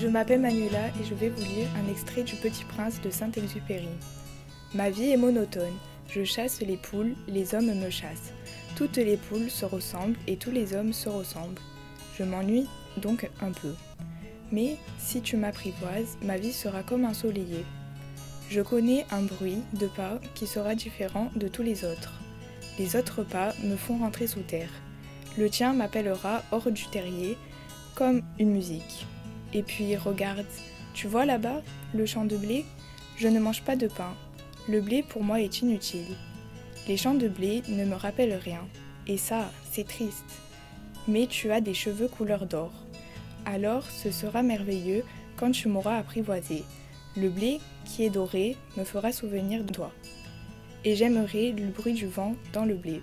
Je m'appelle Manuela et je vais vous lire un extrait du Petit Prince de Saint-Exupéry. Ma vie est monotone. Je chasse les poules, les hommes me chassent. Toutes les poules se ressemblent et tous les hommes se ressemblent. Je m'ennuie donc un peu. Mais si tu m'apprivoises, ma vie sera comme ensoleillée. Je connais un bruit de pas qui sera différent de tous les autres. Les autres pas me font rentrer sous terre. Le tien m'appellera hors du terrier, comme une musique. Et puis regarde, tu vois là-bas le champ de blé? Je ne mange pas de pain. Le blé pour moi est inutile. Les champs de blé ne me rappellent rien. Et ça, c'est triste. Mais tu as des cheveux couleur d'or. Alors ce sera merveilleux quand tu m'auras apprivoisé. Le blé qui est doré me fera souvenir de toi. Et j'aimerai le bruit du vent dans le blé.